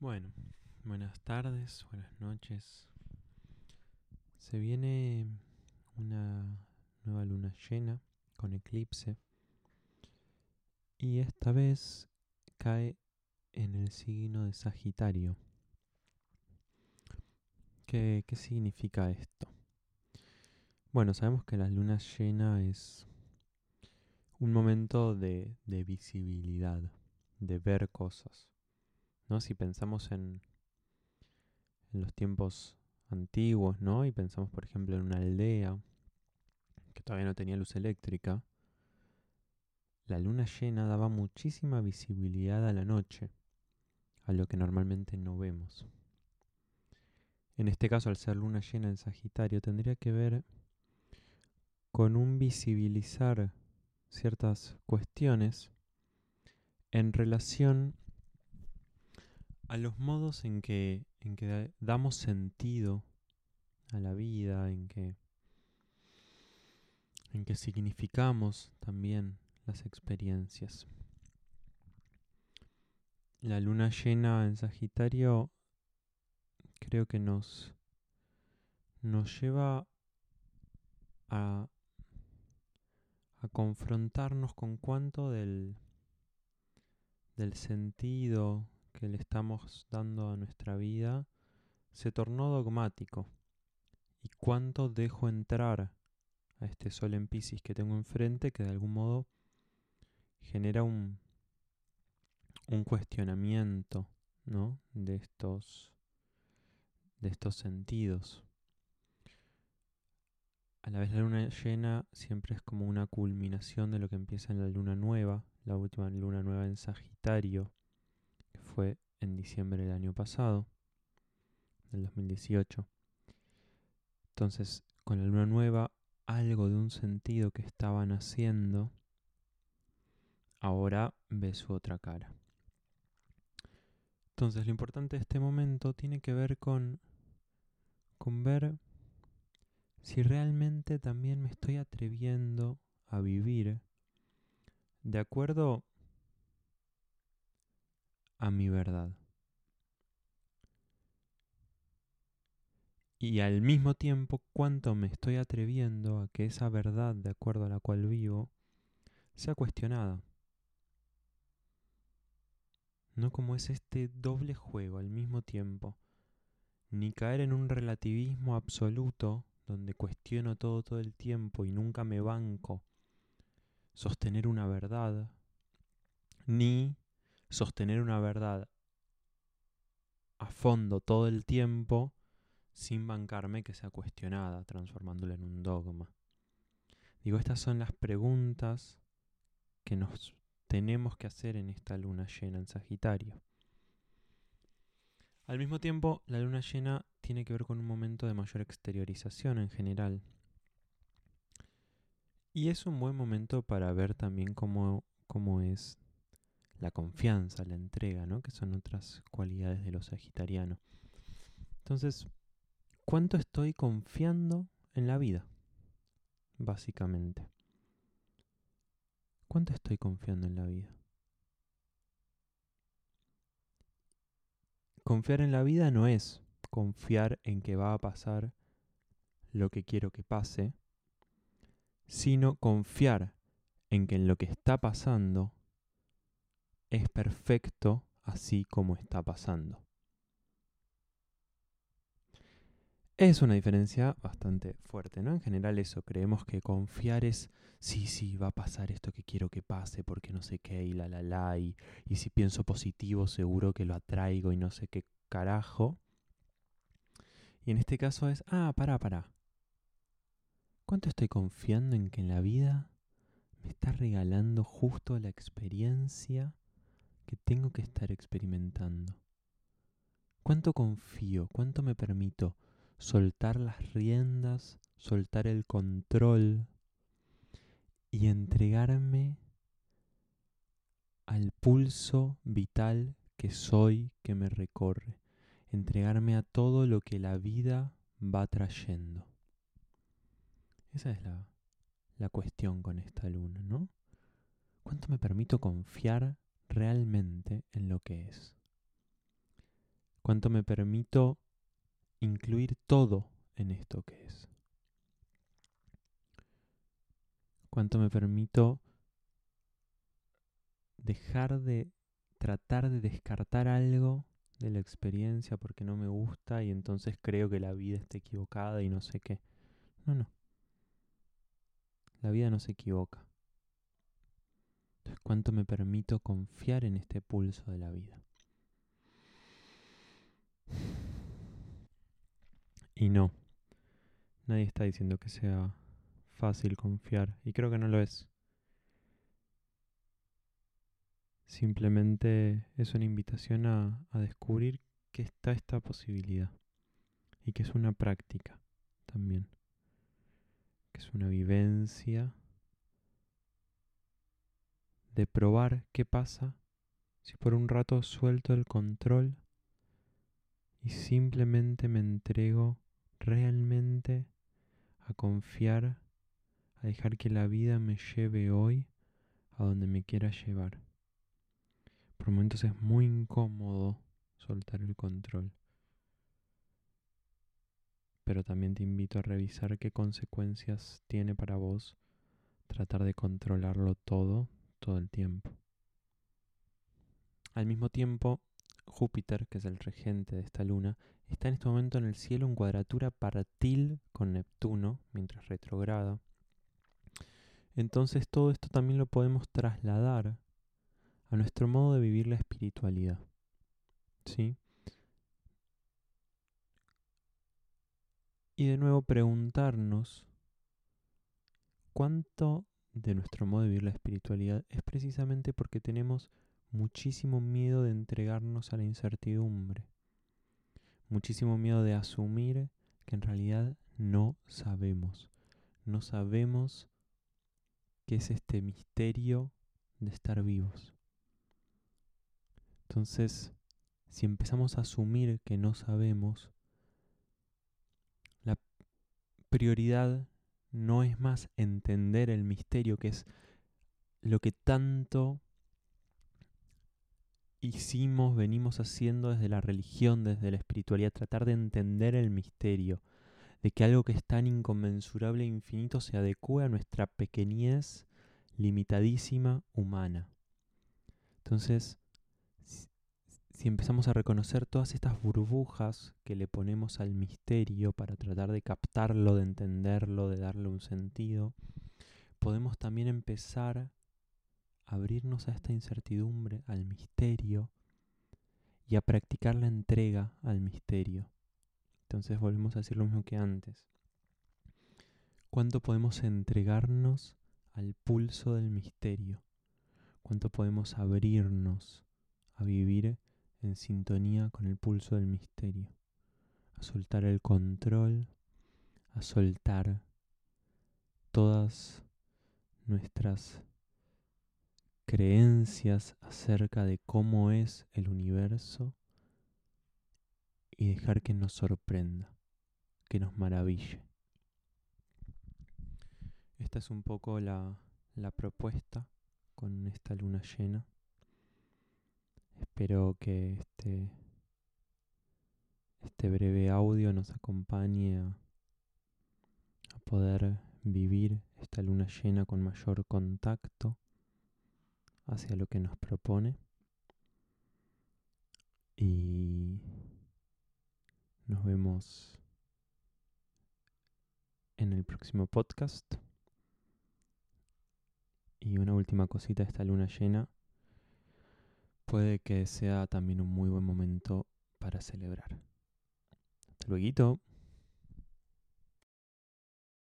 Bueno, buenas tardes, buenas noches. Se viene una nueva luna llena con eclipse y esta vez cae en el signo de Sagitario. ¿Qué, qué significa esto? Bueno, sabemos que la luna llena es un momento de, de visibilidad, de ver cosas ¿no? Si pensamos en, los tiempos antiguos, ¿no? Y pensamos, por ejemplo, en una aldea que todavía no tenía luz eléctrica, la luna llena daba muchísima visibilidad a la noche, a lo que normalmente no vemos. En este caso, al ser luna llena en Sagitario, tendría que ver con un visibilizar ciertas cuestiones en relación a los modos en que, en que damos sentido a la vida, en que, en que significamos también las experiencias. La luna llena en Sagitario creo que nos, nos lleva a, a confrontarnos con cuánto del, del sentido que le estamos dando a nuestra vida se tornó dogmático. ¿Y cuánto dejo entrar a este sol en Pisces que tengo enfrente que de algún modo genera un, un cuestionamiento ¿no? de, estos, de estos sentidos? A la vez la luna llena siempre es como una culminación de lo que empieza en la luna nueva, la última luna nueva en Sagitario, fue en diciembre del año pasado, del 2018. Entonces, con la luna nueva, algo de un sentido que estaban haciendo, ahora ve su otra cara. Entonces, lo importante de este momento tiene que ver con, con ver si realmente también me estoy atreviendo a vivir de acuerdo a mi verdad. Y al mismo tiempo, cuánto me estoy atreviendo a que esa verdad de acuerdo a la cual vivo sea cuestionada. No como es este doble juego al mismo tiempo, ni caer en un relativismo absoluto donde cuestiono todo todo el tiempo y nunca me banco sostener una verdad, ni sostener una verdad a fondo todo el tiempo sin bancarme que sea cuestionada, transformándola en un dogma. Digo, estas son las preguntas que nos tenemos que hacer en esta luna llena en Sagitario. Al mismo tiempo, la luna llena tiene que ver con un momento de mayor exteriorización en general. Y es un buen momento para ver también cómo, cómo es la confianza, la entrega, ¿no? que son otras cualidades de los sagitarianos. Entonces, ¿cuánto estoy confiando en la vida? Básicamente. ¿Cuánto estoy confiando en la vida? Confiar en la vida no es confiar en que va a pasar lo que quiero que pase, sino confiar en que en lo que está pasando es perfecto así como está pasando. Es una diferencia bastante fuerte, ¿no? En general eso, creemos que confiar es, sí, sí, va a pasar esto que quiero que pase porque no sé qué, y la, la, la, y, y si pienso positivo seguro que lo atraigo y no sé qué carajo. Y en este caso es, ah, pará, pará. ¿Cuánto estoy confiando en que en la vida me está regalando justo la experiencia que tengo que estar experimentando? ¿Cuánto confío? ¿Cuánto me permito soltar las riendas, soltar el control y entregarme al pulso vital que soy que me recorre? Entregarme a todo lo que la vida va trayendo. Esa es la, la cuestión con esta luna, ¿no? ¿Cuánto me permito confiar realmente en lo que es. cuánto me permito incluir todo en esto que es. Cuánto me permito dejar de tratar de descartar algo de la experiencia porque no me gusta y entonces creo que la vida está equivocada y no sé qué. No, no. La vida no se equivoca. ¿Cuánto me permito confiar en este pulso de la vida? Y no, nadie está diciendo que sea fácil confiar y creo que no lo es. Simplemente es una invitación a, a descubrir que está esta posibilidad y que es una práctica también, que es una vivencia de probar qué pasa si por un rato suelto el control y simplemente me entrego realmente a confiar, a dejar que la vida me lleve hoy a donde me quiera llevar. Por momentos es muy incómodo soltar el control. Pero también te invito a revisar qué consecuencias tiene para vos tratar de controlarlo todo, todo el tiempo. Al mismo tiempo, Júpiter, que es el regente de esta luna, está en este momento en el cielo en cuadratura partil con Neptuno, mientras retrograda. Entonces todo esto también lo podemos trasladar a nuestro modo de vivir la espiritualidad. ¿Sí? Y de nuevo preguntarnos cuánto de nuestro modo de vivir la espiritualidad es precisamente porque tenemos muchísimo miedo de entregarnos a la incertidumbre, muchísimo miedo de asumir que en realidad no sabemos, no sabemos qué es este misterio de estar vivos. Entonces, si empezamos a asumir que no sabemos, la prioridad no es más entender el misterio, que es lo que tanto hicimos, venimos haciendo desde la religión, desde la espiritualidad, tratar de entender el misterio, de que algo que es tan inconmensurable e infinito se adecue a nuestra pequeñez limitadísima humana. Entonces, si empezamos a reconocer todas estas burbujas que le ponemos al misterio para tratar de captarlo, de entenderlo, de darle un sentido, podemos también empezar abrirnos a esta incertidumbre, al misterio, y a practicar la entrega al misterio. Entonces volvemos a decir lo mismo que antes. ¿Cuánto podemos entregarnos al pulso del misterio? ¿Cuánto podemos abrirnos a vivir en sintonía con el pulso del misterio? A soltar el control, a soltar todas nuestras creencias acerca de cómo es el universo y dejar que nos sorprenda, que nos maraville. Esta es un poco la, la propuesta con esta luna llena. Espero que este, este breve audio nos acompañe a, a poder vivir esta luna llena con mayor contacto hacia lo que nos propone. Y nos vemos en el próximo podcast. Y una última cosita, esta luna llena puede que sea también un muy buen momento para celebrar. Hasta luego.